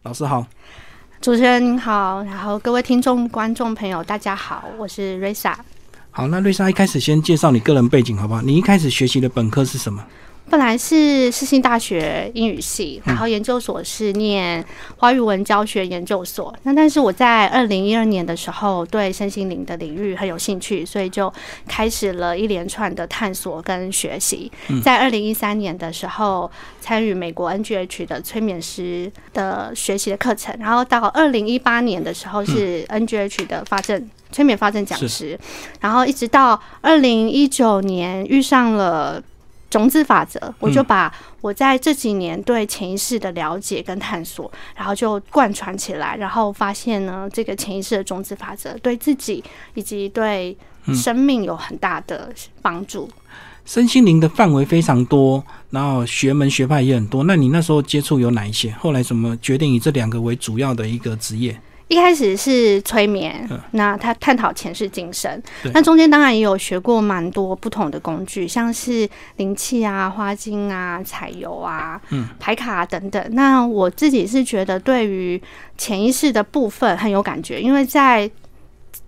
老师好，主持人您好，然后各位听众、观众朋友，大家好，我是瑞莎。好，那瑞莎一开始先介绍你个人背景好不好？你一开始学习的本科是什么？本来是世新大学英语系，然后研究所是念华语文教学研究所。那但是我在二零一二年的时候对身心灵的领域很有兴趣，所以就开始了一连串的探索跟学习。在二零一三年的时候，参与美国 NGH 的催眠师的学习的课程，然后到二零一八年的时候是 NGH 的发证催眠发证讲师，然后一直到二零一九年遇上了。种子法则，我就把我在这几年对潜意识的了解跟探索，然后就贯穿起来，然后发现呢，这个潜意识的种子法则对自己以及对生命有很大的帮助。身心灵的范围非常多，然后学门学派也很多。那你那时候接触有哪一些？后来怎么决定以这两个为主要的一个职业？一开始是催眠，那他探讨前世今生，那中间当然也有学过蛮多不同的工具，像是灵气啊、花精啊、彩油啊、嗯。牌卡等等。那我自己是觉得对于潜意识的部分很有感觉，因为在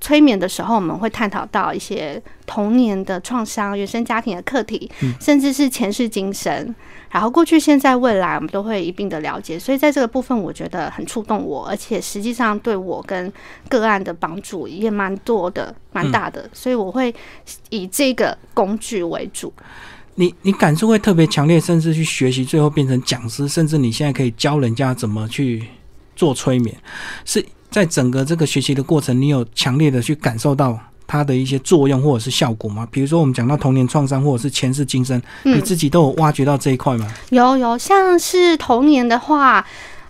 催眠的时候，我们会探讨到一些童年的创伤、原生家庭的课题，甚至是前世今生。然后过去、现在、未来，我们都会一并的了解，所以在这个部分，我觉得很触动我，而且实际上对我跟个案的帮助也蛮多的、蛮大的，所以我会以这个工具为主。你你感受会特别强烈，甚至去学习，最后变成讲师，甚至你现在可以教人家怎么去做催眠，是在整个这个学习的过程，你有强烈的去感受到。它的一些作用或者是效果吗？比如说我们讲到童年创伤或者是前世今生，你自己都有挖掘到这一块吗？有有，像是童年的话，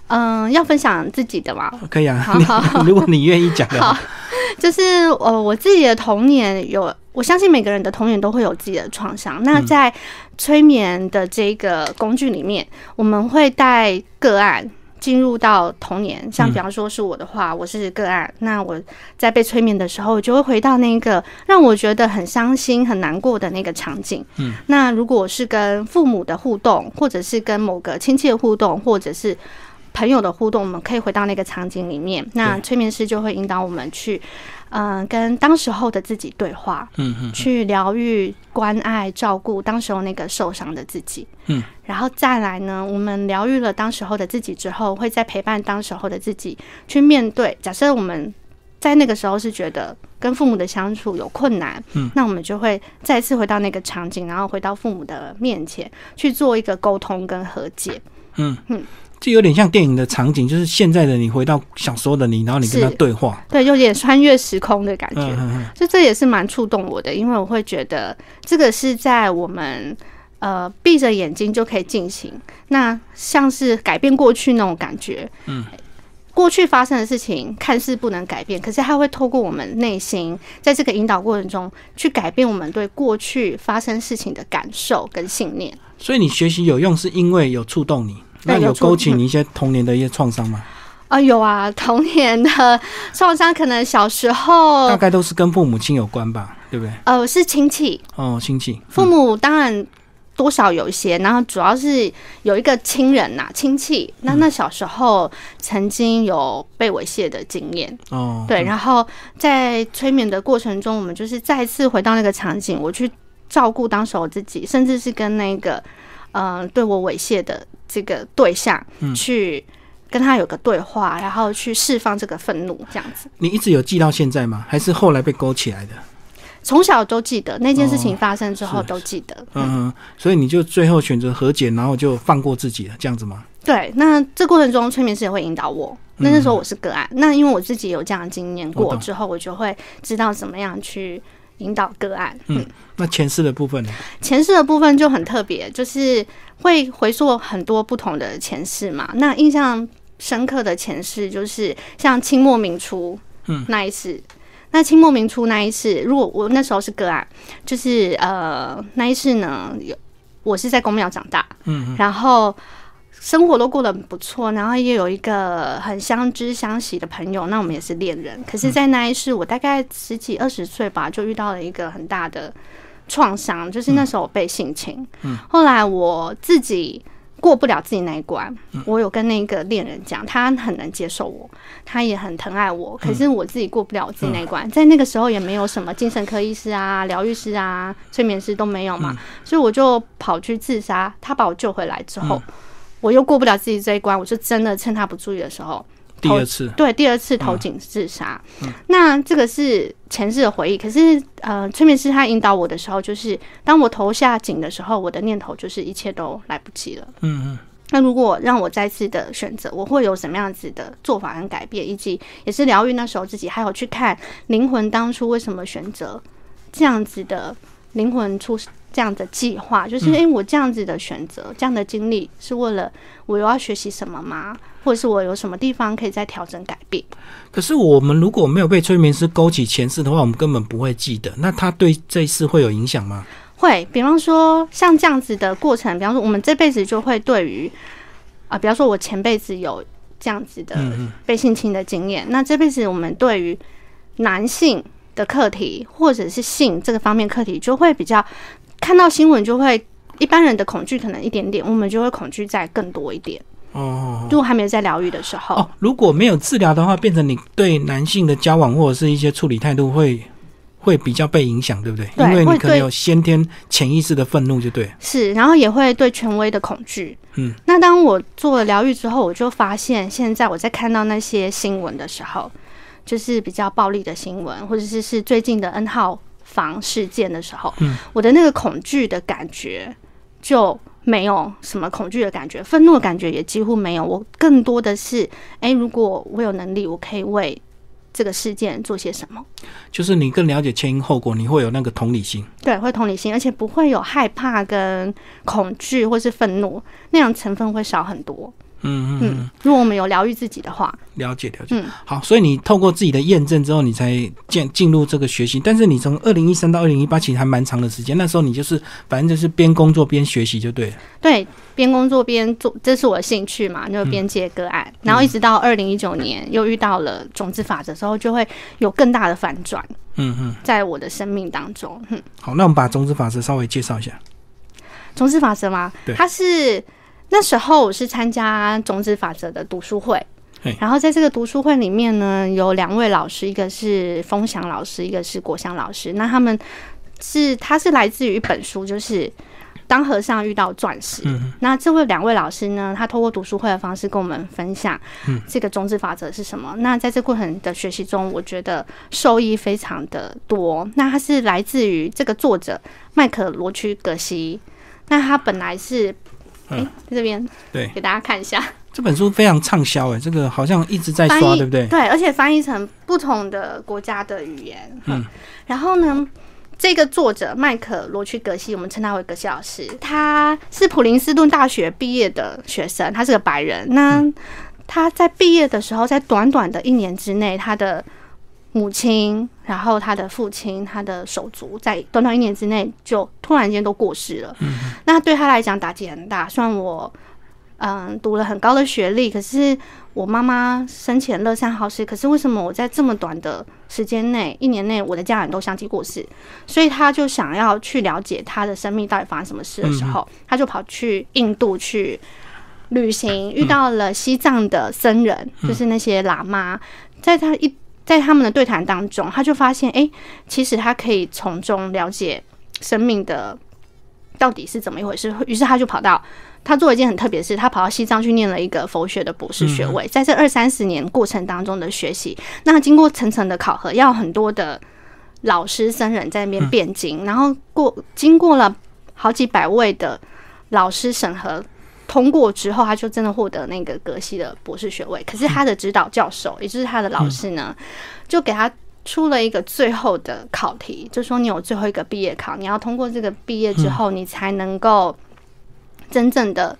嗯，要分享自己的吗？可以啊，好，如果你愿意讲的话，就是呃，我自己的童年有，我相信每个人的童年都会有自己的创伤。那在催眠的这个工具里面，我们会带个案。进入到童年，像比方说是我的话，我是个案。那我在被催眠的时候，就会回到那个让我觉得很伤心、很难过的那个场景。嗯，那如果是跟父母的互动，或者是跟某个亲戚的互动，或者是朋友的互动，我们可以回到那个场景里面。那催眠师就会引导我们去。嗯，跟当时候的自己对话，嗯嗯，去疗愈、关爱、照顾当时候那个受伤的自己，嗯，然后再来呢，我们疗愈了当时候的自己之后，会再陪伴当时候的自己去面对。假设我们在那个时候是觉得跟父母的相处有困难，嗯，那我们就会再次回到那个场景，然后回到父母的面前去做一个沟通跟和解，嗯嗯。就有点像电影的场景，就是现在的你回到小时候的你，然后你跟他对话，对，有点穿越时空的感觉。所以这也是蛮触动我的，因为我会觉得这个是在我们呃闭着眼睛就可以进行，那像是改变过去那种感觉。嗯，过去发生的事情看似不能改变，可是它会透过我们内心，在这个引导过程中去改变我们对过去发生事情的感受跟信念。所以你学习有用，是因为有触动你。那有勾起你一些童年的一些创伤吗？啊，有啊，童年的 创伤可能小时候大概都是跟父母亲有关吧，对不对？呃，是亲戚哦，亲戚，父母当然多少有一些，然后主要是有一个亲人呐，亲戚。那那小时候曾经有被猥亵的经验哦，对，然后在催眠的过程中，我们就是再次回到那个场景，我去照顾当时我自己，甚至是跟那个嗯对我猥亵的。这个对象嗯去跟他有个对话，然后去释放这个愤怒，这样子。你一直有记到现在吗？还是后来被勾起来的？从小都记得那件事情发生之后都记得。嗯，所以你就最后选择和解，然后就放过自己了，这样子吗？对。那这过程中，催眠师也会引导我。那那时候我是个案，那因为我自己有这样的经验过之后，我就会知道怎么样去引导个案。嗯。那前世的部分呢？前世的部分就很特别，就是会回溯很多不同的前世嘛。那印象深刻的前世就是像清末明初，嗯，那一世。那清末明初那一世，如果我那时候是个案，就是呃那一世呢，有我是在公庙长大，嗯，然后。生活都过得很不错，然后也有一个很相知相惜的朋友，那我们也是恋人。可是，在那一世，我大概十几二十岁吧，就遇到了一个很大的创伤，就是那时候我被性侵。嗯，后来我自己过不了自己那一关。我有跟那个恋人讲，他很能接受我，他也很疼爱我，可是我自己过不了我自己那一关。在那个时候也没有什么精神科医师啊、疗愈师啊、催眠师都没有嘛，所以我就跑去自杀。他把我救回来之后，我又过不了自己这一关，我就真的趁他不注意的时候。第二次对第二次投井自杀，那这个是前世的回忆。可是呃，催眠师他引导我的时候，就是当我投下井的时候，我的念头就是一切都来不及了。嗯嗯。那如果让我再次的选择，我会有什么样子的做法跟改变，以及也是疗愈那时候自己，还有去看灵魂当初为什么选择这样子的灵魂出。这样的计划就是，因为，我这样子的选择，这样的经历是为了我又要学习什么吗？或者是我有什么地方可以再调整改变？可是我们如果没有被催眠师勾起前世的话，我们根本不会记得。那他对这一世会有影响吗？会，比方说像这样子的过程，比方说我们这辈子就会对于啊，比方说我前辈子有这样子的被性侵的经验，那这辈子我们对于男性的课题或者是性这个方面课题就会比较。看到新闻就会，一般人的恐惧可能一点点，我们就会恐惧在更多一点。哦，如果还没有在疗愈的时候，哦，如果没有治疗的话，变成你对男性的交往或者是一些处理态度会会比较被影响，对不对？对，因为你可能有先天潜意识的愤怒，就对。是，然后也会对权威的恐惧。嗯，那当我做了疗愈之后，我就发现，现在我在看到那些新闻的时候，就是比较暴力的新闻，或者是是最近的 N 号。防事件的时候，嗯我的那个恐惧的感觉就没有什么恐惧的感觉，愤怒的感觉也几乎没有。我更多的是，哎，如果我有能力，我可以为这个事件做些什么。就是你更了解前因后果，你会有那个同理心。对，会同理心，而且不会有害怕、跟恐惧或是愤怒那样成分会少很多。嗯嗯，如果我们有疗愈自己的话，了解了解。嗯，好，所以你透过自己的验证之后，你才进进入这个学习。但是你从二零一三到二零一八，其实还蛮长的时间。那时候你就是反正就是边工作边学习就对了。对，边工作边做，这是我的兴趣嘛，就边接个案。然后一直到二零一九年，又遇到了种子法则之后，就会有更大的反转。嗯嗯，在我的生命当中。嗯，好，那我们把种子法则稍微介绍一下。种子法则吗？对，它是。那时候我是参加种子法则的读书会，然后在这个读书会里面呢，有两位老师，一个是风翔老师，一个是国祥老师。那他们是他是来自于一本书，就是《当和尚遇到钻石》。那这位两位老师呢，他透过读书会的方式跟我们分享这个种子法则是什么。那在这过程的学习中，我觉得受益非常的多。那他是来自于这个作者麦克罗区格西，那他本来是。哎，在这边对，给大家看一下这本书非常畅销哎，这个好像一直在刷，对不对？对，而且翻译成不同的国家的语言。嗯，然后呢，这个作者麦克罗区格西，我们称他为格西老师，他是普林斯顿大学毕业的学生，他是个白人。那他在毕业的时候，在短短的一年之内，他的母亲，然后他的父亲，他的手足，在短短一年之内就突然间都过世了。嗯，那对他来讲打击很大。虽然我嗯读了很高的学历，可是我妈妈生前乐善好施，可是为什么我在这么短的时间内，一年内，我的家人都相继过世？所以他就想要去了解他的生命到底发生什么事的时候，他就跑去印度去旅行，遇到了西藏的僧人，就是那些喇嘛，在他一。在他们的对谈当中，他就发现，哎，其实他可以从中了解生命的到底是怎么一回事。于是他就跑到，他做了一件很特别的事，他跑到西藏去念了一个佛学的博士学位。在这二三十年过程当中的学习，那经过层层的考核，要很多的老师僧人在那边辩经，然后过经过了好几百位的老师审核。通过之后，他就真的获得那个格西的博士学位。可是他的指导教授，也就是他的老师呢，就给他出了一个最后的考题，就说你有最后一个毕业考，你要通过这个毕业之后，你才能够真正的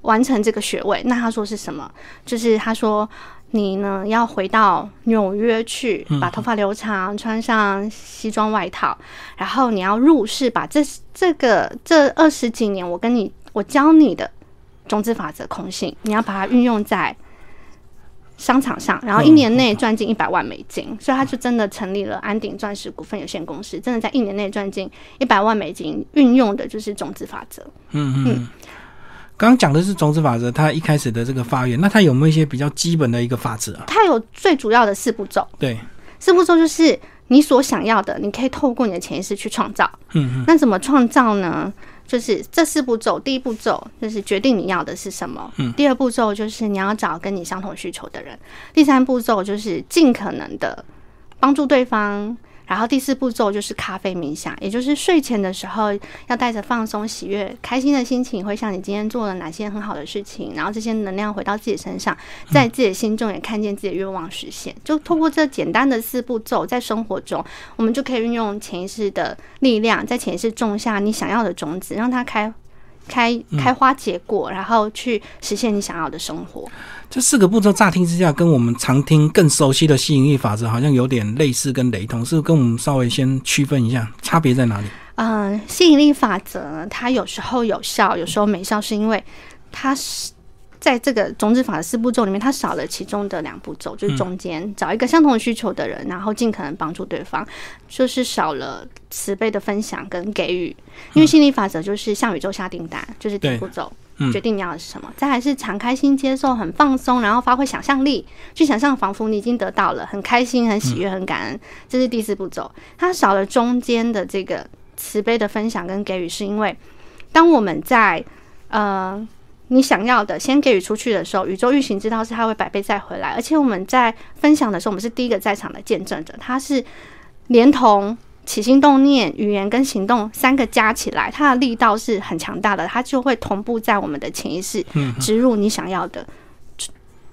完成这个学位。那他说是什么？就是他说你呢要回到纽约去，把头发留长，穿上西装外套，然后你要入世，把这这个这二十几年我跟你我教你的。种子法则空性，你要把它运用在商场上，然后一年内赚进一百万美金，所以他就真的成立了安鼎钻石股份有限公司，真的在一年内赚进一百万美金，运用的就是种子法则。嗯嗯。刚刚讲的是种子法则，它一开始的这个发源，那它有没有一些比较基本的一个法则啊？它有最主要的四步骤，对，四步骤就是你所想要的，你可以透过你的潜意识去创造。嗯嗯那怎么创造呢？就是这四步骤，第一步骤就是决定你要的是什么，嗯第二步骤就是你要找跟你相同需求的人，第三步骤就是尽可能的帮助对方。然后第四步骤就是咖啡冥想，也就是睡前的时候要带着放松、喜悦、开心的心情，回想你今天做了哪些很好的事情，然后这些能量回到自己身上，在自己的心中也看见自己的愿望实现。就通过这简单的四步骤，在生活中我们就可以运用潜意识的力量，在潜意识种下你想要的种子，让它开。开开花结果，然后去实现你想要的生活。这四个步骤乍听之下，跟我们常听更熟悉的吸引力法则好像有点类似跟雷同，是不是跟我们稍微先区分一下，差别在哪里？嗯，吸引力法则呢，它有时候有效，有时候没效，是因为它是在这个种子法的四步骤里面，它少了其中的两步骤，就是中间找一个相同需求的人，然后尽可能帮助对方，就是少了慈悲的分享跟给予。因为心理法则就是向宇宙下订单，就是第一步骤。嗯决定你要的是什么，再还是敞开心接受，很放松，然后发挥想象力，去想象仿佛你已经得到了，很开心、很喜悦、很感恩，这是第四步骤。它少了中间的这个慈悲的分享跟给予，是因为当我们在呃你想要的先给予出去的时候，宇宙运行知道是它会百倍再回来，而且我们在分享的时候，我们是第一个在场的见证者，它是连同。起心动念、语言跟行动三个加起来，它的力道是很强大的，它就会同步在我们的潜意识嗯植入你想要的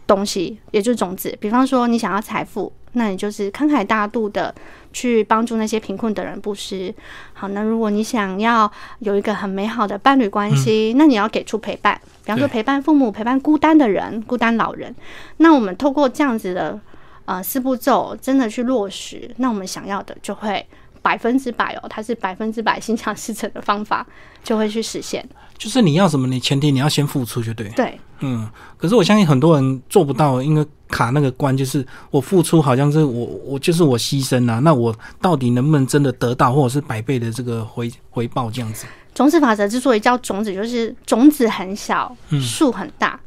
东西，也就是种子。比方说，你想要财富，那你就是慷慨大度的去帮助那些贫困的人布施。好，那如果你想要有一个很美好的伴侣关系，那你要给出陪伴，比方说陪伴父母、陪伴孤单的人、孤单老人。那我们透过这样子的呃四步骤，真的去落实，那我们想要的就会。百分之百哦，它是百分之百 心想事成的方法，就会去实现。就是你要什么，你前提你要先付出就对。对，嗯，可是我相信很多人做不到，因为卡那个关，就是我付出好像是我我就是我牺牲啊，那我到底能不能真的得到，或者是百倍的这个回回报这样子？种子法则之所以叫种子，就是种子很小，嗯树很大。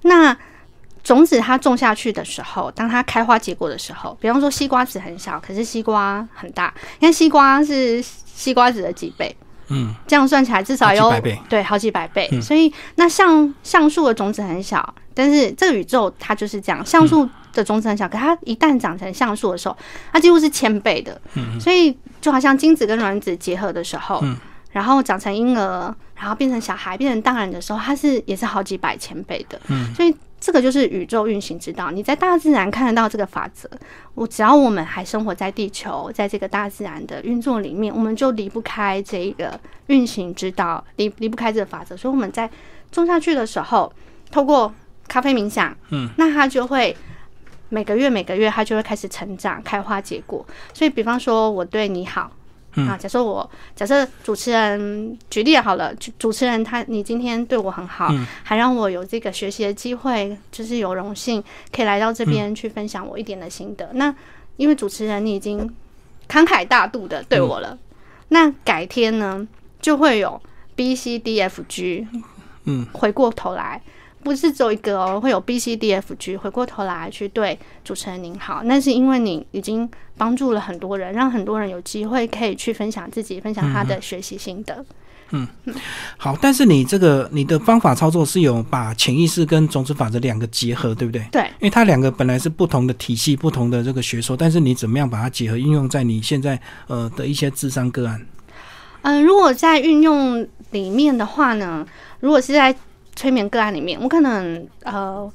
那种子它种下去的时候，当它开花结果的时候，比方说西瓜籽很小，可是西瓜很大。因为西瓜是西瓜籽的几倍？嗯，这样算起来至少有好几百倍对，好几百倍。嗯所以那橡橡树的种子很小，但是这个宇宙它就是这样，橡树的种子很小，可它一旦长成橡树的时候，它几乎是千倍的。嗯所以就好像精子跟卵子结合的时候，嗯然后长成婴儿，然后变成小孩，变成大人的时候，它是也是好几百千倍的。嗯所以这个就是宇宙运行之道。你在大自然看得到这个法则，我只要我们还生活在地球，在这个大自然的运作里面，我们就离不开这一个运行之道，离离不开这个法则。所以我们在种下去的时候，透过咖啡冥想，嗯，那它就会。每个月，每个月，它就会开始成长、开花、结果。所以，比方说，我对你好，嗯啊，假设我假设主持人举例好了，主主持人他你今天对我很好，嗯还让我有这个学习的机会，就是有荣幸可以来到这边去分享我一点的心得。那因为主持人你已经慷慨大度的对我了，那改天呢就会有 B C D F G，嗯，回过头来。不是只有一个哦，会有 B、C、D、F、G，回过头来去对主持人您好，那是因为你已经帮助了很多人，让很多人有机会可以去分享自己，分享他的学习心得。嗯好，但是你这个你的方法操作是有把潜意识跟种子法则两个结合，对不对？对，因为它两个本来是不同的体系、不同的这个学说，但是你怎么样把它结合应用在你现在呃的一些智商个案？嗯，如果在运用里面的话呢，如果是在催眠个案里面，我可能呃，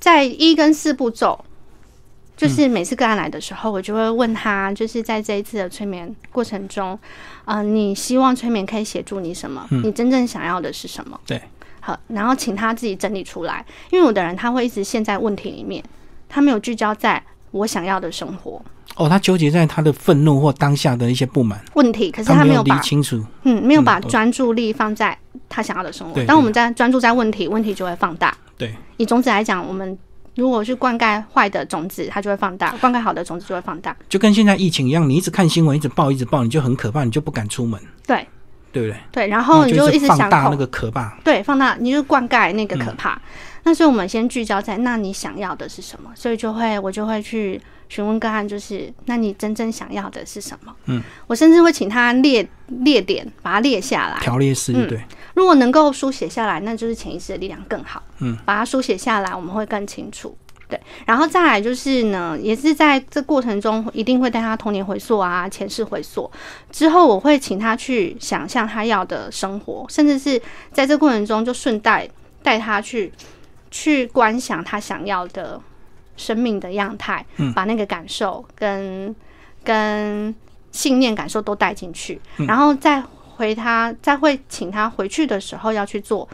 在一跟四步骤，就是每次个案来的时候，我就会问他，就是在这一次的催眠过程中，呃，你希望催眠可以协助你什么？你真正想要的是什么？对，好，然后请他自己整理出来，因为有的人他会一直陷在问题里面，他没有聚焦在我想要的生活哦，他纠结在他的愤怒或当下的一些不满，问题，可是他没有理清楚。嗯，没有把专注力放在他想要的生活。对当我们在专注在问题，问题就会放大。对，以种子来讲，我们如果去灌溉坏的种子，它就会放大；灌溉好的种子就会放大。就跟现在疫情一样，你一直看新闻，一直报，一直报，你就很可怕，你就不敢出门。对，对不对？对，然后你就一直想放大那个可怕，对，放大你就灌溉那个可怕。那所以我们先聚焦在那你想要的是什么，所以就会我就会去询问个案，就是那你真正想要的是什么？嗯，我甚至会请他列列点，把它列下来，条列式，对。如果能够书写下来，那就是潜意识的力量更好。嗯，把它书写下来，我们会更清楚。对，然后再来就是呢，也是在这过程中，一定会带他童年回溯啊，前世回溯。之后我会请他去想象他要的生活，甚至是在这过程中就顺带带他去去观想他想要的生命的样态，把那个感受跟跟信念感受都带进去，然后再回他，再会请他回去的时候要去做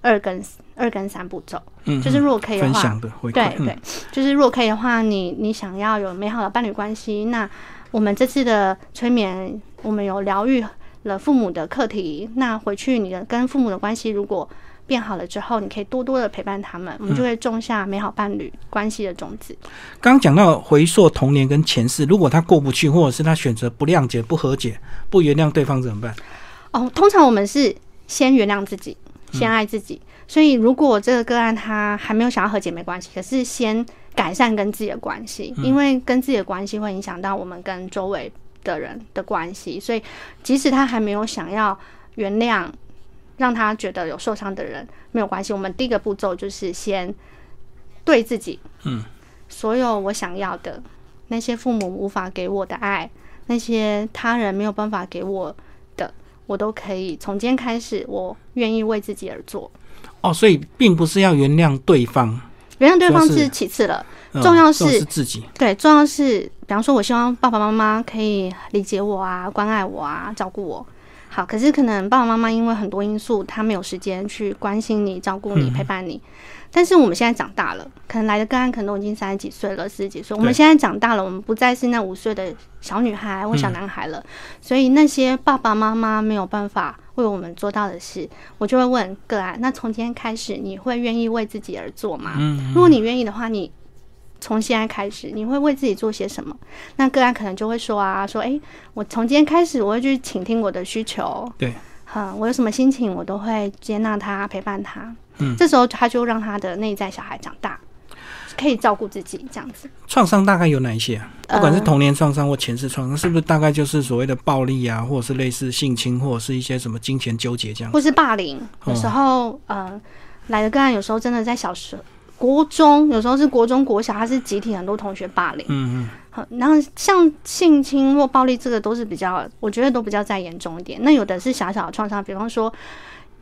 二跟。二跟三步骤，嗯，就是如果可以的话，对对，就是如果可以的话，你你想要有美好的伴侣关系，那我们这次的催眠，我们有疗愈了父母的课题，那回去你的跟父母的关系如果变好了之后，你可以多多的陪伴他们，我们就会种下美好伴侣关系的种子。刚刚讲到回溯童年跟前世，如果他过不去，或者是他选择不谅解、不和解、不原谅对方怎么办？哦，通常我们是先原谅自己，先爱自己。所以，如果这个个案他还没有想要和解，没关系。可是先改善跟自己的关系，因为跟自己的关系会影响到我们跟周围的人的关系。所以，即使他还没有想要原谅，让他觉得有受伤的人，没有关系。我们第一个步骤就是先对自己，嗯，所有我想要的那些父母无法给我的爱，那些他人没有办法给我的，我都可以从今天开始，我愿意为自己而做。哦，所以并不是要原谅对方，原谅对方是其次了，重要是自己。对，重要是，比方说，我希望爸爸妈妈可以理解我啊，关爱我啊，照顾我。好，可是可能爸爸妈妈因为很多因素，他没有时间去关心你、照顾你、陪伴你。但是我们现在长大了，可能来的个案可能都已经三十几岁了、四十几岁。我们现在长大了，我们不再是那五岁的小女孩或小男孩了。所以那些爸爸妈妈没有办法为我们做到的事，我就会问个案：那从今天开始，你会愿意为自己而做吗？如果你愿意的话，你从现在开始，你会为自己做些什么？那个案可能就会说啊，说哎，我从今天开始，我会去倾听我的需求。对，嗯，我有什么心情，我都会接纳他，陪伴他。嗯，这时候他就让他的内在小孩长大，可以照顾自己，这样子。创伤大概有哪一些啊？不管是童年创伤或前世创伤，是不是大概就是所谓的暴力啊，或者是类似性侵，或者是一些什么金钱纠结这样？或是霸凌？有时候，呃，来的个案有时候真的在小时国中，有时候是国中国小，他是集体很多同学霸凌。嗯嗯。好，然后像性侵或暴力，这个都是比较，我觉得都比较再严重一点。那有的是小小的创伤，比方说。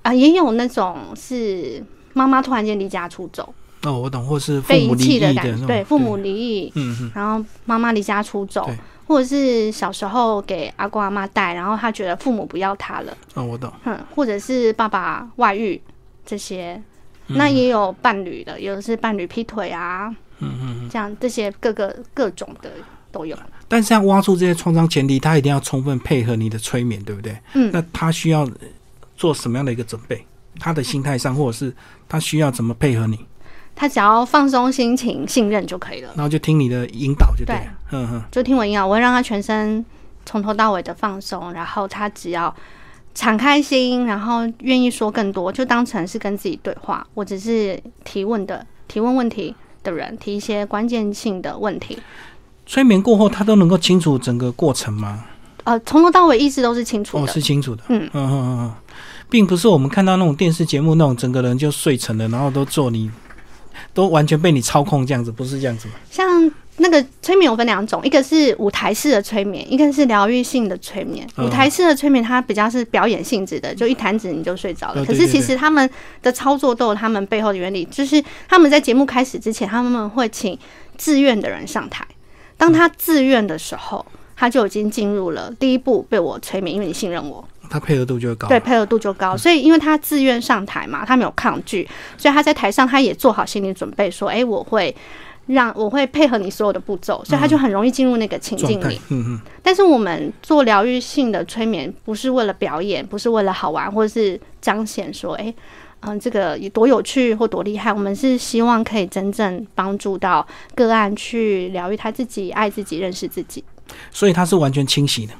啊，也有那种是妈妈突然间离家出走哦，我懂，或是被遗弃的感觉，对，父母离异，嗯嗯，然后妈妈离家出走，或者是小时候给阿公阿妈带，然后他觉得父母不要他了，哦，我懂，嗯，或者是爸爸外遇这些，那也有伴侣的，有的是伴侣劈腿啊，嗯嗯，这样这些各个各种的都有。但是要挖出这些创伤前提，他一定要充分配合你的催眠，对不对？嗯，那他需要。做什么样的一个准备？他的心态上，或者是他需要怎么配合你？他只要放松心情、信任就可以了。然后就听你的引导就对了。嗯哼，就听我引导，我会让他全身从头到尾的放松，然后他只要敞开心，然后愿意说更多，就当成是跟自己对话。我只是提问的，提问问题的人，提一些关键性的问题。催眠过后，他都能够清楚整个过程吗？呃，从头到尾意识都是清楚的，是清楚的。嗯嗯嗯嗯。并不是我们看到那种电视节目那种整个人就睡沉了，然后都做你，都完全被你操控这样子，不是这样子吗？像那个催眠有分两种，一个是舞台式的催眠，一个是疗愈性的催眠。舞台式的催眠它比较是表演性质的，就一弹指你就睡着了。可是其实他们的操作都有他们背后的原理，就是他们在节目开始之前，他们会请自愿的人上台，当他自愿的时候，他就已经进入了第一步被我催眠，因为你信任我。他配合度就会高，对，配合度就高。所以，因为他自愿上台嘛，他没有抗拒，所以他在台上他也做好心理准备，说：“哎，我会让我会配合你所有的步骤。”所以他就很容易进入那个情境里。嗯嗯。但是我们做疗愈性的催眠，不是为了表演，不是为了好玩，或者是彰显说：“哎，嗯，这个有多有趣或多厉害。”我们是希望可以真正帮助到个案去疗愈他自己、爱自己、认识自己。所以他是完全清晰的。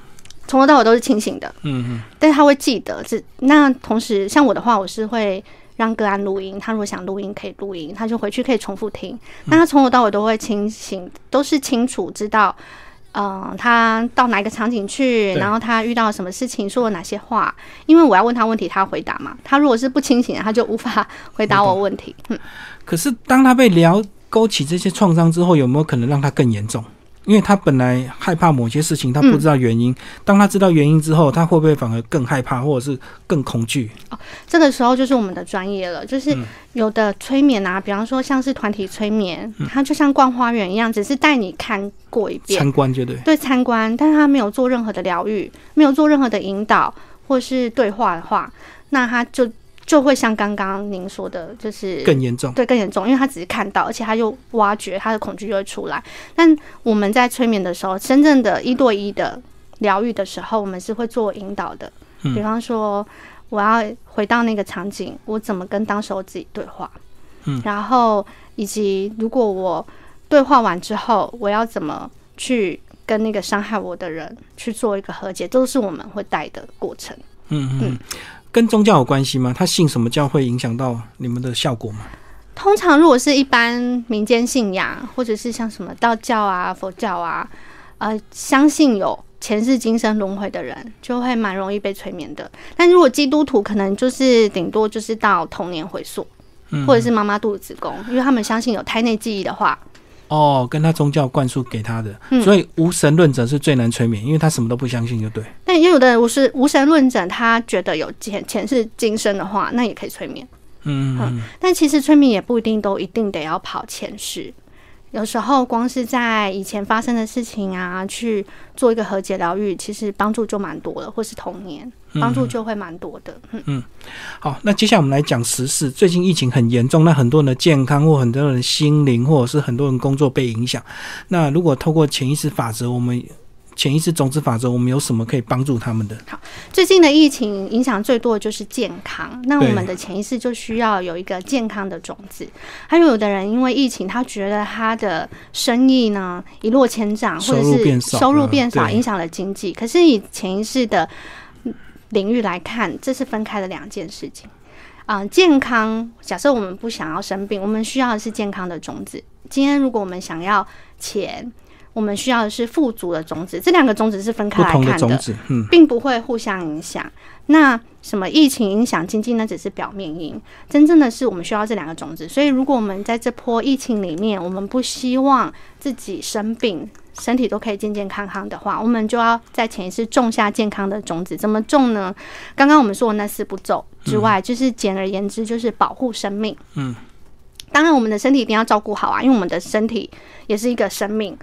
从头到尾都是清醒的，嗯嗯，但是他会记得。这那同时，像我的话，我是会让个案录音，他如果想录音可以录音，他就回去可以重复听。那他从头到尾都会清醒，都是清楚知道，嗯、他到哪一个场景去，然后他遇到什么事情，说了哪些话。因为我要问他问题，他要回答嘛。他如果是不清醒，他就无法回答我问题。嗯，可是当他被聊勾起这些创伤之后，有没有可能让他更严重？因为他本来害怕某些事情，他不知道原因。当他知道原因之后，他会不会反而更害怕，或者是更恐惧？哦这个时候就是我们的专业了，就是嗯有的催眠啊，比方说像是团体催眠，它就像逛花园一样，只是带你看过一遍，参观就对。对参观，但是他没有做任何的疗愈，没有做任何的引导或是对话的话，那他就就会像刚刚您说的，就是更严重。对更严重，因为他只是看到，而且他又挖掘他的恐惧就会出来。但我们在催眠的时候，真正的一对一的疗愈的时候，我们是会做引导的，嗯比方说我要回到那个场景，我怎么跟当时我自己对话，嗯然后以及如果我对话完之后，我要怎么去跟那个伤害我的人去做一个和解，都是我们会带的过程。嗯嗯嗯，跟宗教有关系吗？他信什么教会影响到你们的效果吗？通常如果是一般民间信仰，或者是像什么道教啊、佛教啊，呃，相信有前世今生轮回的人，就会蛮容易被催眠的。但如果基督徒，可能就是顶多就是到童年回溯，嗯，或者是妈妈肚子子宫，因为他们相信有胎内记忆的话，哦，跟他宗教灌输给他的，嗯所以无神论者是最难催眠，因为他什么都不相信，就对。但也有的人无是无神论者，他觉得有前前世今生的话，那也可以催眠。嗯嗯但其实催眠也不一定都一定得要跑前世，有时候光是在以前发生的事情啊，去做一个和解疗愈，其实帮助就蛮多了，或是童年嗯帮助就会蛮多的。嗯，好，那接下来我们来讲时事。最近疫情很严重，那很多人的健康或很多人的心灵，或者是很多人工作被影响。那如果透过潜意识法则，我们潜意识种子法则，我们有什么可以帮助他们的？好最近的疫情影响最多的就是健康，那我们的潜意识就需要有一个健康的种子。还有有的人因为疫情，他觉得他的生意呢一落千丈，或者是收入变少，影响了经济。可是以潜意识的领域来看，这是分开的两件事情。啊、健康，假设我们不想要生病，我们需要的是健康的种子。今天如果我们想要钱，我们需要的是富足的种子。这两个种子是分开来看种子，嗯，并不会互相影响。那什么疫情影响经济，那只是表面因，真正的是我们需要这两个种子。所以，如果我们在这波疫情里面，我们不希望自己生病，身体都可以健健康康的话，我们就要在潜意识种下健康的种子。怎么种呢？刚刚我们说的那四步骤之外，就是简而言之，就是保护生命。嗯，当然，我们的身体一定要照顾好啊，因为我们的身体也是一个生命。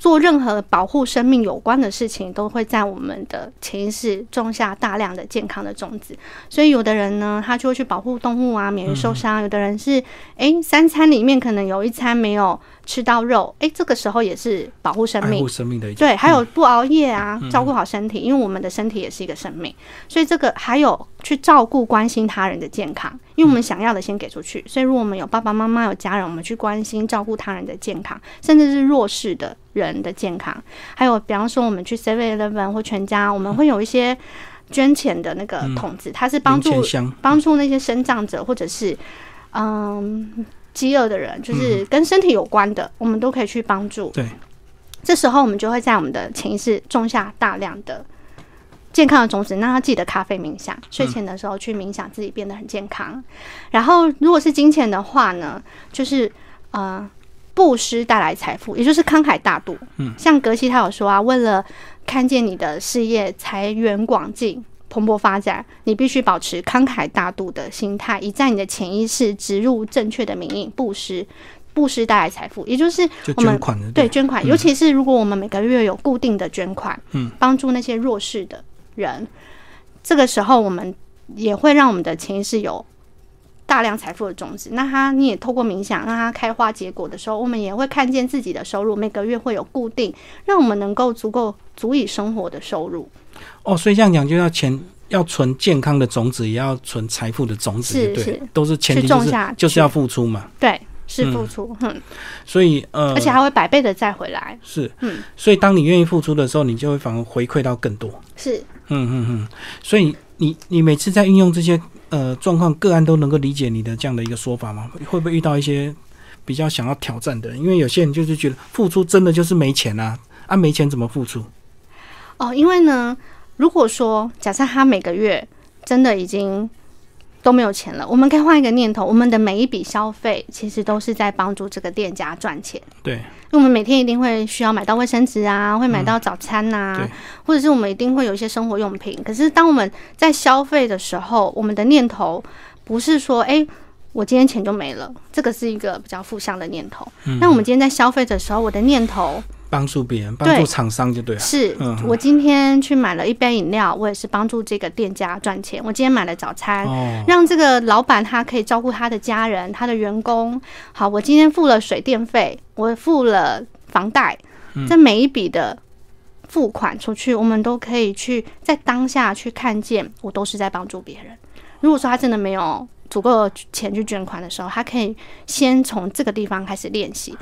做任何保护生命有关的事情，都会在我们的潜意识种下大量的健康的种子。所以，有的人呢，他就会去保护动物啊，免于受伤；有的人是，诶，三餐里面可能有一餐没有吃到肉，诶，这个时候也是保护生命爱护。生命的一。对，还有不熬夜啊，照顾好身体，因为我们的身体也是一个生命，所以这个还有去照顾、关心他人的健康，因为我们想要的先给出去。所以，如果我们有爸爸妈妈、有家人，我们去关心、照顾他人的健康，甚至是弱势的人的健康。还有，比方说我们去 Seven Eleven 或全家，我们会有一些捐钱的那个筒子，它是帮助帮助那些生长者或者是嗯饥饿的人，就是跟身体有关的，我们都可以去帮助。对，这时候我们就会在我们的潜意识种下大量的健康的种子。让他记得咖啡冥想，睡前的时候去冥想，自己变得很健康。然后如果是金钱的话呢，就是呃。布施带来财富，也就是慷慨大度。嗯，像格西他有说啊，为了看见你的事业财源广进、蓬勃发展，你必须保持慷慨大度的心态，以在你的潜意识植入正确的名义，布施。布施带来财富，也就是我们捐款的，对捐款，尤其是如果我们每个月有固定的捐款，嗯，帮助那些弱势的人，这个时候我们也会让我们的潜意识有大量财富的种子。那它你也透过冥想让它开花结果的时候，我们也会看见自己的收入每个月会有固定，让我们能够足够足以生活的收入。哦，所以这样讲就要钱。要存健康的种子，也要存财富的种子，对，都是前提，就是就是要付出嘛。对，是付出，嗯，所以呃，而且还会百倍的再回来，是，嗯，所以当你愿意付出的时候，你就会反而回馈到更多。是，嗯嗯嗯，所以你你每次在运用这些呃状况个案，都能够理解你的这样的一个说法吗？会不会遇到一些比较想要挑战的人？因为有些人就是觉得付出真的就是没钱啊，啊没钱怎么付出？哦，因为呢，如果说假设他每个月真的已经都没有钱了，我们可以换一个念头，我们的每一笔消费其实都是在帮助这个店家赚钱。对，因为我们每天一定会需要买到卫生纸啊，会买到早餐呐、对或者是我们一定会有一些生活用品。可是当我们在消费的时候，我们的念头不是说，哎、我今天钱就没了，这个是一个比较负向的念头。那我们今天在消费的时候，我的念头帮助别人，帮助厂商就对了。是嗯我今天去买了一杯饮料，我也是帮助这个店家赚钱。我今天买了早餐，哦，让这个老板他可以照顾他的家人、他的员工。好，我今天付了水电费，我付了房贷，这每一笔的付款出去，我们都可以去在当下去看见，我都是在帮助别人。如果说他真的没有足够的钱去捐款的时候，他可以先从这个地方开始练习。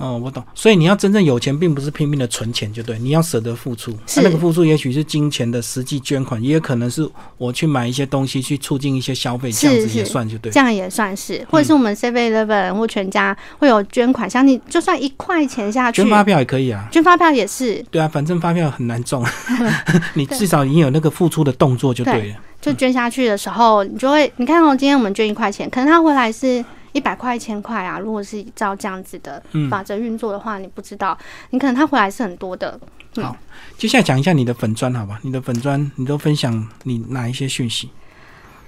哦，我懂。所以你要真正有钱，并不是拼命的存钱，就对，你要舍得付出。是啊那个付出也许是金钱的实际捐款，也有可能是我去买一些东西，去促进一些消费，这样子也算就对。这样也算是，或者是我们 Seven Eleven 或全家会有捐款，像你就算一块钱下去捐，发票也可以啊。捐发票也是，对啊，反正发票很难中，你至少已经有那个付出的动作就对了。就捐下去的时候，你就会，你看哦，今天我们捐一块钱，可能他回来是一百块、一千块啊。如果是照这样子的嗯法则运作的话，你不知道，你可能他回来是很多的。好接下来讲一下你的粉砖，好吧？你的粉砖，你都分享你哪一些讯息？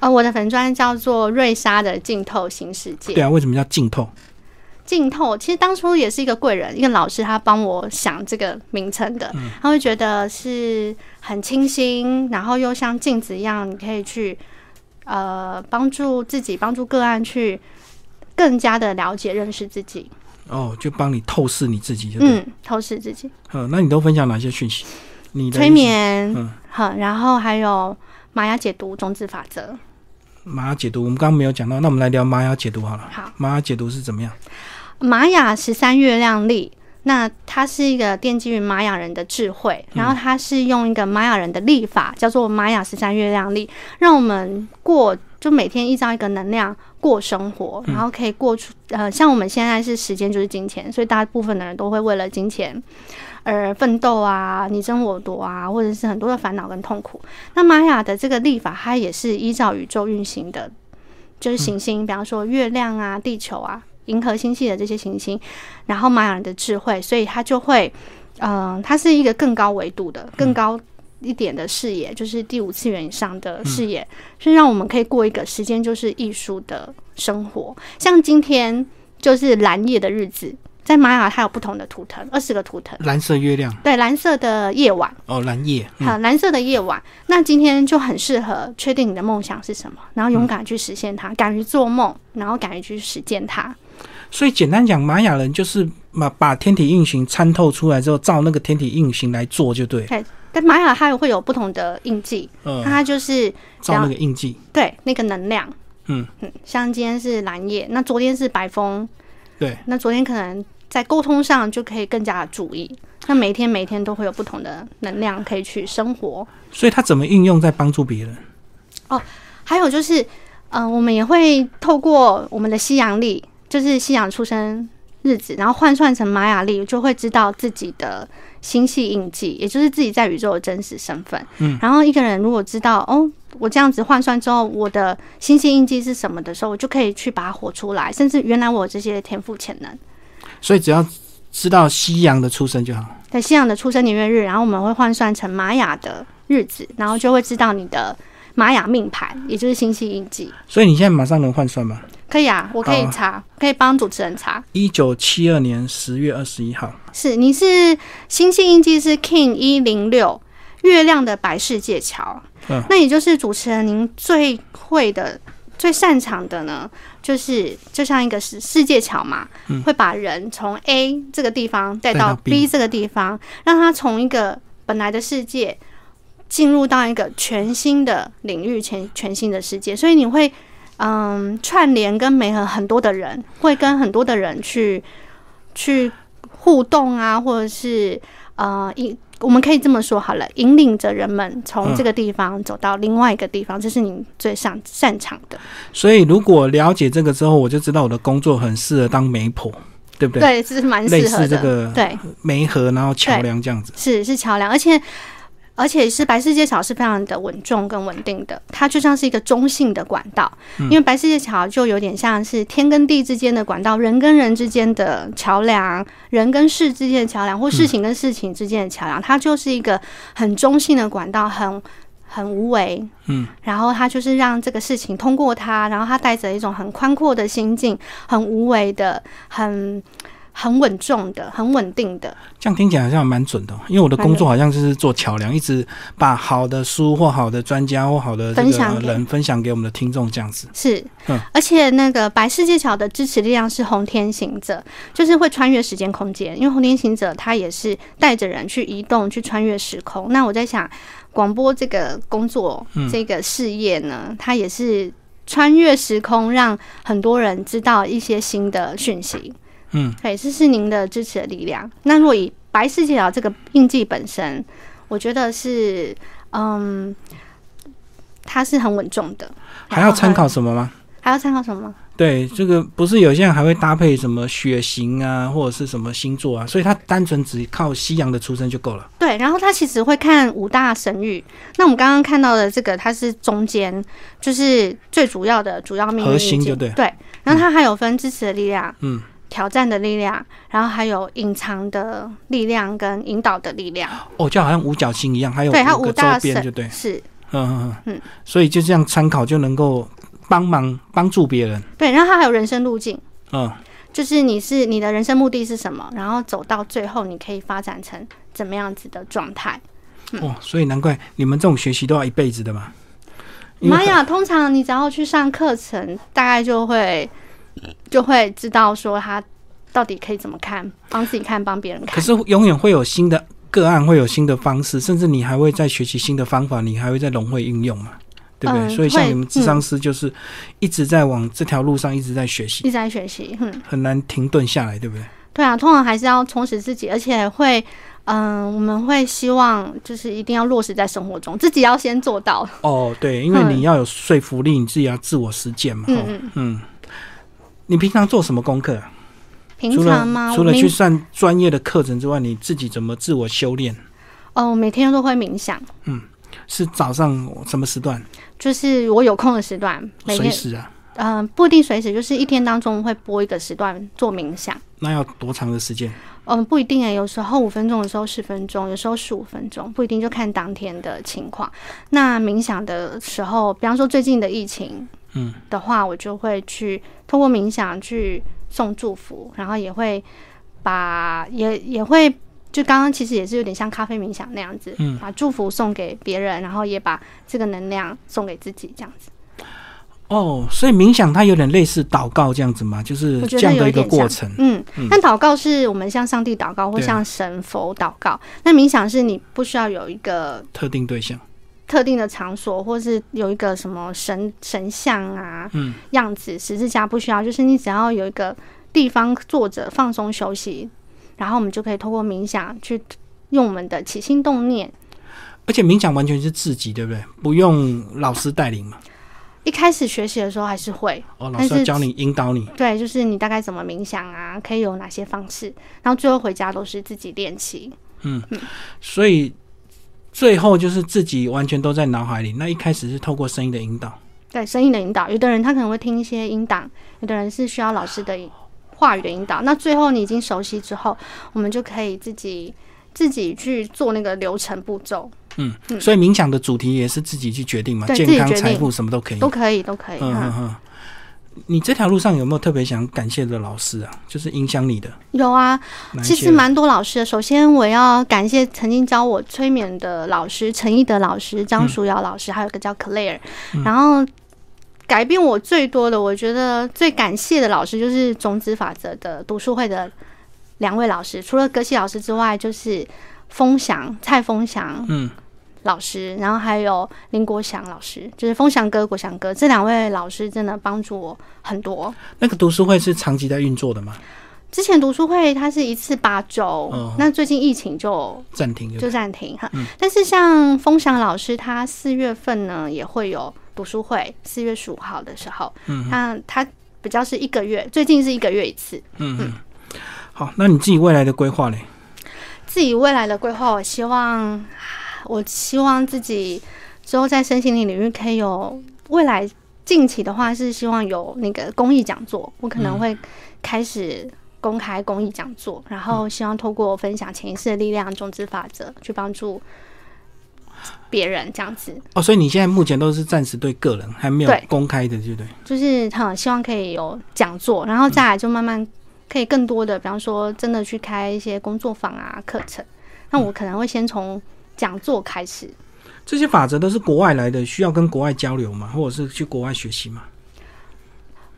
呃，我的粉砖叫做瑞莎的浸透新世界。对啊，为什么叫浸透？浸透，其实当初也是一个贵人，一个老师，他帮我想这个名称的。他会觉得是很清新，然后又像镜子一样，你可以去呃帮助自己，帮助个案去更加的了解、认识自己，哦，就帮你透视你自己。嗯，透视自己，嗯，那你都分享哪些讯息？你的催眠，嗯好，然后还有玛雅解读、种子法则。玛雅解读，我们刚刚没有讲到，那我们来聊玛雅解读好了。好，玛雅解读是怎么样？玛雅十三月亮历，那它是一个奠基于玛雅人的智慧，然后它是用一个玛雅人的历法，叫做玛雅十三月亮历，让我们过就每天依照一个能量过生活，然后可以过出呃，像我们现在是时间就是金钱，所以大部分的人都会为了金钱而奋斗啊，你争我夺啊，或者是很多的烦恼跟痛苦。那玛雅的这个历法，它也是依照宇宙运行的，就是行星，比方说月亮啊、地球啊。银河星系的这些行星，然后玛雅人的智慧，所以它就会，嗯、它是一个更高维度的、更高一点的视野，就是第五次元以上的视野，是让我们可以过一个时间就是艺术的生活。像今天就是蓝夜的日子，在玛雅它有不同的图腾，二十个图腾，蓝色月亮对，蓝色的夜晚。哦，蓝夜。嗯好，蓝色的夜晚，那今天就很适合确定你的梦想是什么，然后勇敢去实现它，敢于做梦，然后敢于去实践它。所以简单讲，玛雅人就是把把天体运行参透出来之后，照那个天体运行来做就对。但玛雅它会有不同的印记，嗯，它就是照那个印记。对那个能量，嗯嗯，像今天是蓝夜，那昨天是白风，对，那昨天可能在沟通上就可以更加注意。那每天每天都会有不同的能量可以去生活，所以它怎么运用在帮助别人？哦还有就是，嗯、我们也会透过我们的西洋历，就是西洋出生日子，然后换算成玛雅历，就会知道自己的星系印记，也就是自己在宇宙的真实身份。嗯，然后一个人如果知道哦，我这样子换算之后，我的星系印记是什么的时候，我就可以去把它活出来，甚至原来我有这些天赋潜能。所以只要知道西洋的出生就好。在西洋的出生年月日，然后我们会换算成玛雅的日子，然后就会知道你的玛雅命盘，也就是星系印记。所以你现在马上能换算吗？可以啊，我可以好查，可以帮主持人查。一九七二年十月二十一号，是，你是星系印记是 King 一零六，月亮的白世界桥。嗯那也就是主持人您最会的、最擅长的呢，就是就像一个世世界桥嘛，会把人从 A 这个地方带到 B 这个地方，让他从一个本来的世界进入到一个全新的领域、全全新的世界。所以你会。嗯串联跟媒合很多的人，会跟很多的人去去互动啊，或者是呃引，我们可以这么说好了，引领着人们从这个地方走到另外一个地方，这是你最擅擅长的。所以如果了解这个之后，我就知道我的工作很适合当媒婆，对不对？对，是蛮类适合的。似这个对，媒合，然后桥梁这样子。是是桥梁，而且而且是白世界桥是非常的稳重跟稳定的，它就像是一个中性的管道，因为白世界桥就有点像是天跟地之间的管道，人跟人之间的桥梁，人跟事之间的桥梁，或事情跟事情之间的桥梁，它就是一个很中性的管道，很。很无为，嗯，然后它就是让这个事情通过它，然后它带着一种很宽阔的心境，很无为的，很很稳重的，很稳定的。这样听起来好像蛮准的哦，因为我的工作好像就是做桥梁，一直把好的书或好的专家或好的分享人分享给我们的听众，这样子。是嗯，而且那个白世界桥的支持力量是红天行者，就是会穿越时间空间。因为红天行者他也是带着人去移动、去穿越时空。那我在想，广播这个工作、嗯这个事业呢，它也是穿越时空，让很多人知道一些新的讯息。嗯，对，这是您的支持的力量。那如果以白世界桥这个印记本身，我觉得是，嗯，它是很稳重的。还要参考什么吗？还还要参考什么吗？对，这个不是有些人还会搭配什么血型啊，或者是什么星座啊，所以他单纯只靠西洋的出生就够了。对，然后他其实会看五大神域。那我们刚刚看到的这个，它是中间，就是最主要的主要命运核心就对对，然后它还有分支持的力量、嗯，挑战的力量，然后还有隐藏的力量跟引导的力量。哦，就好像五角星一样，还有对，它五大周边，神就对，是，嗯嗯嗯嗯，所以就这样参考就能够帮忙帮助别人，对，然后它还有人生路径。嗯，就是你是你的人生目的是什么，然后走到最后，你可以发展成怎么样子的状态。哦，所以难怪你们这种学习都要一辈子的嘛。因为玛雅通常你只要去上课程，大概就会就会知道说他到底可以怎么看，帮自己看，帮别人看。可是永远会有新的个案，会有新的方式，甚至你还会再学习新的方法，你还会再融会应用嘛，对不对？嗯所以像你们智商师就是一直在往这条路上一直在学习，一直在学习，嗯，很难停顿下来，对不对？对啊，通常还是要充实自己，而且会，嗯、我们会希望就是一定要落实在生活中，自己要先做到。哦，对，因为嗯你要有说服力，你自己要自我实践嘛。嗯，嗯，你平常做什么功课啊？平常吗？了除了去上专业的课程之外，你自己怎么自我修炼？哦，我每天都会冥想，嗯是早上什么时段？就是我有空的时段，每天随时啊？嗯，不一定随时，就是一天当中会播一个时段做冥想。那要多长的时间？嗯，不一定诶，有时候五分钟，有时候十分钟，有时候十五分钟，不一定，就看当天的情况。那冥想的时候，比方说最近的疫情，嗯，的话，我就会去通过冥想去送祝福，然后也会把也也会就刚刚其实也是有点像咖啡冥想那样子，嗯把祝福送给别人，然后也把这个能量送给自己，这样子。哦，所以冥想它有点类似祷告这样子嘛，就是我觉这样的一个得有一点像过程。嗯嗯，但祷告是我们向上帝祷告或向神佛祷告，那冥想是你不需要有一个特定对象。特定的场所，或是有一个什么神神像啊嗯，样子，十字架不需要，就是你只要有一个地方坐着放松休息，然后我们就可以透过冥想去用我们的起心动念。而且冥想完全是自己，对不对？不用老师带领嘛。一开始学习的时候还是会，哦，老师要教你引导你。对，就是你大概怎么冥想啊，可以有哪些方式，然后最后回家都是自己练习。嗯所以最后就是自己完全都在脑海里。那一开始是透过声音的引导。对声音的引导，有的人他可能会听一些音档，有的人是需要老师的话语的引导。那最后你已经熟悉之后，我们就可以自己自己去做那个流程步骤，嗯，嗯所以冥想的主题也是自己去决定嘛，健康、财富什么都可以。都可以，都可以。嗯嗯嗯。你这条路上有没有特别想感谢的老师啊？就是影响你的？有啊，其实蛮多老师的。首先，我要感谢曾经教我催眠的老师陈一德老师、张淑瑶老师，还有一个叫 Claire、然后改变我最多的，我觉得最感谢的老师就是种子法则的读书会的两位老师，除了格西老师之外，就是风翔蔡风翔。嗯老师，然后还有林国祥老师，就是风祥哥、国祥哥这两位老师，真的帮助我很多。那个读书会是长期在运作的吗？之前读书会它是一次八周，哦那最近疫情就暂停就暂停哈。嗯但是像风祥老师，他四月份呢也会有读书会，四月十五号的时候，嗯那他比较是一个月，最近是一个月一次。嗯嗯。好，那你自己未来的规划嘞？自己未来的规划，我希望，我希望自己之后在身心灵领域可以有未来近期的话是希望有那个公益讲座，我可能会开始公开公益讲座，然后希望透过分享潜意识的力量、种子法则去帮助别人，这样子。哦，所以你现在目前都是暂时对个人，还没有公开的，对不对？就是很希望可以有讲座，然后再来就慢慢可以更多的，比方说真的去开一些工作坊啊课程，那我可能会先从讲座开始。这些法则都是国外来的，需要跟国外交流吗？或者是去国外学习吗？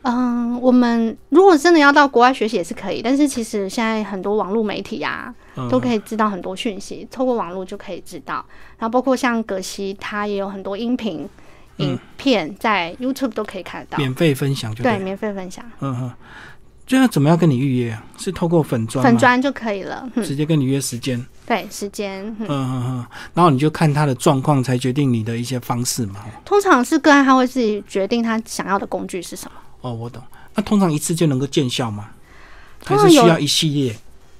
嗯，我们如果真的要到国外学习也是可以，但是其实现在很多网络媒体啊，嗯都可以知道很多讯息，透过网络就可以知道。然后包括像葛西，他也有很多音频、嗯影片在 YouTube 都可以看得到，免费分享就对，对。免费分享，嗯哼。这要怎么样跟你预约啊？是透过粉砖粉砖就可以了。嗯，直接跟你约时间。对，时间，嗯嗯嗯嗯。然后你就看他的状况，才决定你的一些方式嘛。通常是个案他会自己决定他想要的工具是什么。哦，我懂。那通常一次就能够见效吗？还是需要一系列？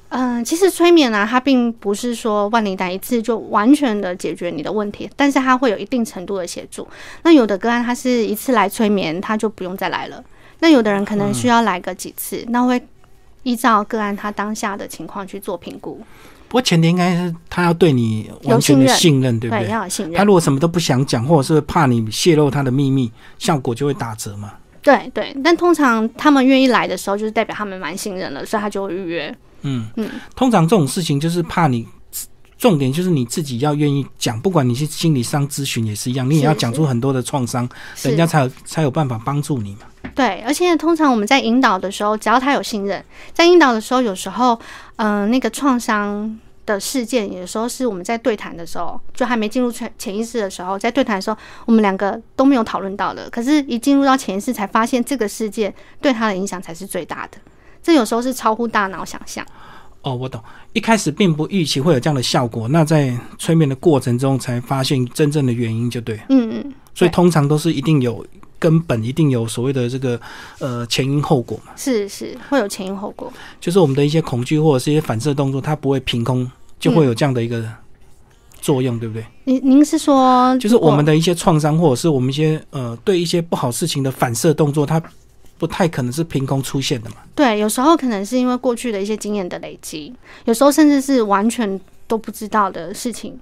嗯，其实催眠呢、它并不是说万灵丹一次就完全的解决你的问题，但是它会有一定程度的协助。那有的个案，他是一次来催眠，他就不用再来了。那有的人可能需要来个几次，那会依照个案他当下的情况去做评估，不过前提应该是他要对你完全的信任，对不对？要有信任。他如果什么都不想讲，或者是怕你泄露他的秘密，效果就会打折嘛。对对，但通常他们愿意来的时候，就是代表他们蛮信任了，所以他就会预约。嗯嗯通常这种事情就是怕你，重点就是你自己要愿意讲，不管你是心理上咨询也是一样，你也要讲出很多的创伤，人家才有才有办法帮助你嘛。对，而且通常我们在引导的时候，只要他有信任，在引导的时候，有时候，嗯、那个创伤的事件，有时候是我们在对谈的时候，就还没进入潜潜意识的时候，在对谈的时候，我们两个都没有讨论到的，可是，一进入到潜意识，才发现这个事件对他的影响才是最大的。这有时候是超乎大脑想象。哦，我懂。一开始并不预期会有这样的效果，那在催眠的过程中才发现真正的原因，就对。嗯嗯，所以通常都是一定有根本，一定有所谓的这个呃前因后果嘛。是是会有前因后果。就是我们的一些恐惧或者是一些反射动作，它不会凭空就会有这样的一个作用，对不对？您您是说，就是我们的一些创伤，或者是我们一些呃对一些不好事情的反射动作，它不太可能是凭空出现的嘛。对，有时候可能是因为过去的一些经验的累积，有时候甚至是完全都不知道的事情，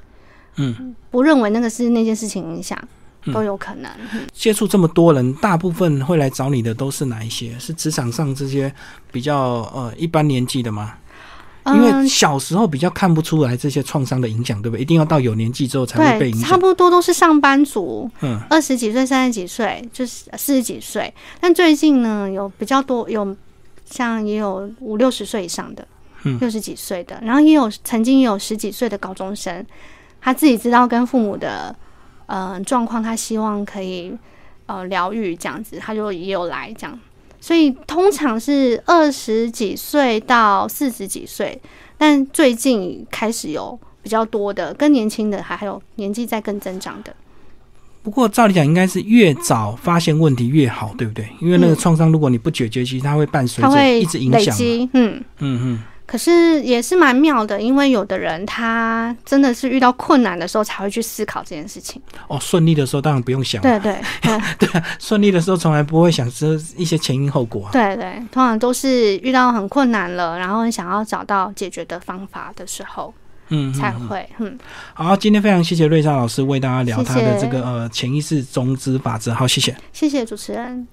嗯，不认为那个是那件事情影响，嗯都有可能。嗯接触这么多人，大部分会来找你的都是哪一些？是职场上这些比较呃一般年纪的吗？因为嗯，小时候比较看不出来这些创伤的影响，对不对？一定要到有年纪之后才会被，影响。差不多都是上班族，嗯，二十几岁、三十几岁，就是四十几岁。但最近呢，有比较多，有像也有五六十岁以上的，嗯六十几岁的，然后也有曾经也有十几岁的高中生，他自己知道跟父母的呃状况，他希望可以呃疗愈这样子，他就也有来这样。所以通常是二十几岁到四十几岁，但最近开始有比较多的更年轻的，还还有年纪在更增长的。不过照理讲，应该是越早发现问题越好，对不对？因为那个嗯创伤，如果你不解决，其实它会伴随着一直影响嗯。嗯嗯。可是也是蛮妙的，因为有的人他真的是遇到困难的时候才会去思考这件事情。哦，顺利的时候当然不用想，对对，对 顺利的时候从来不会想这一些前因后果啊。对对，通常都是遇到很困难了，然后想要找到解决的方法的时候嗯，才会。嗯，好，今天非常谢谢瑞莎老师为大家聊谢他的这个呃潜意识中之法则。好，谢谢。谢谢主持人。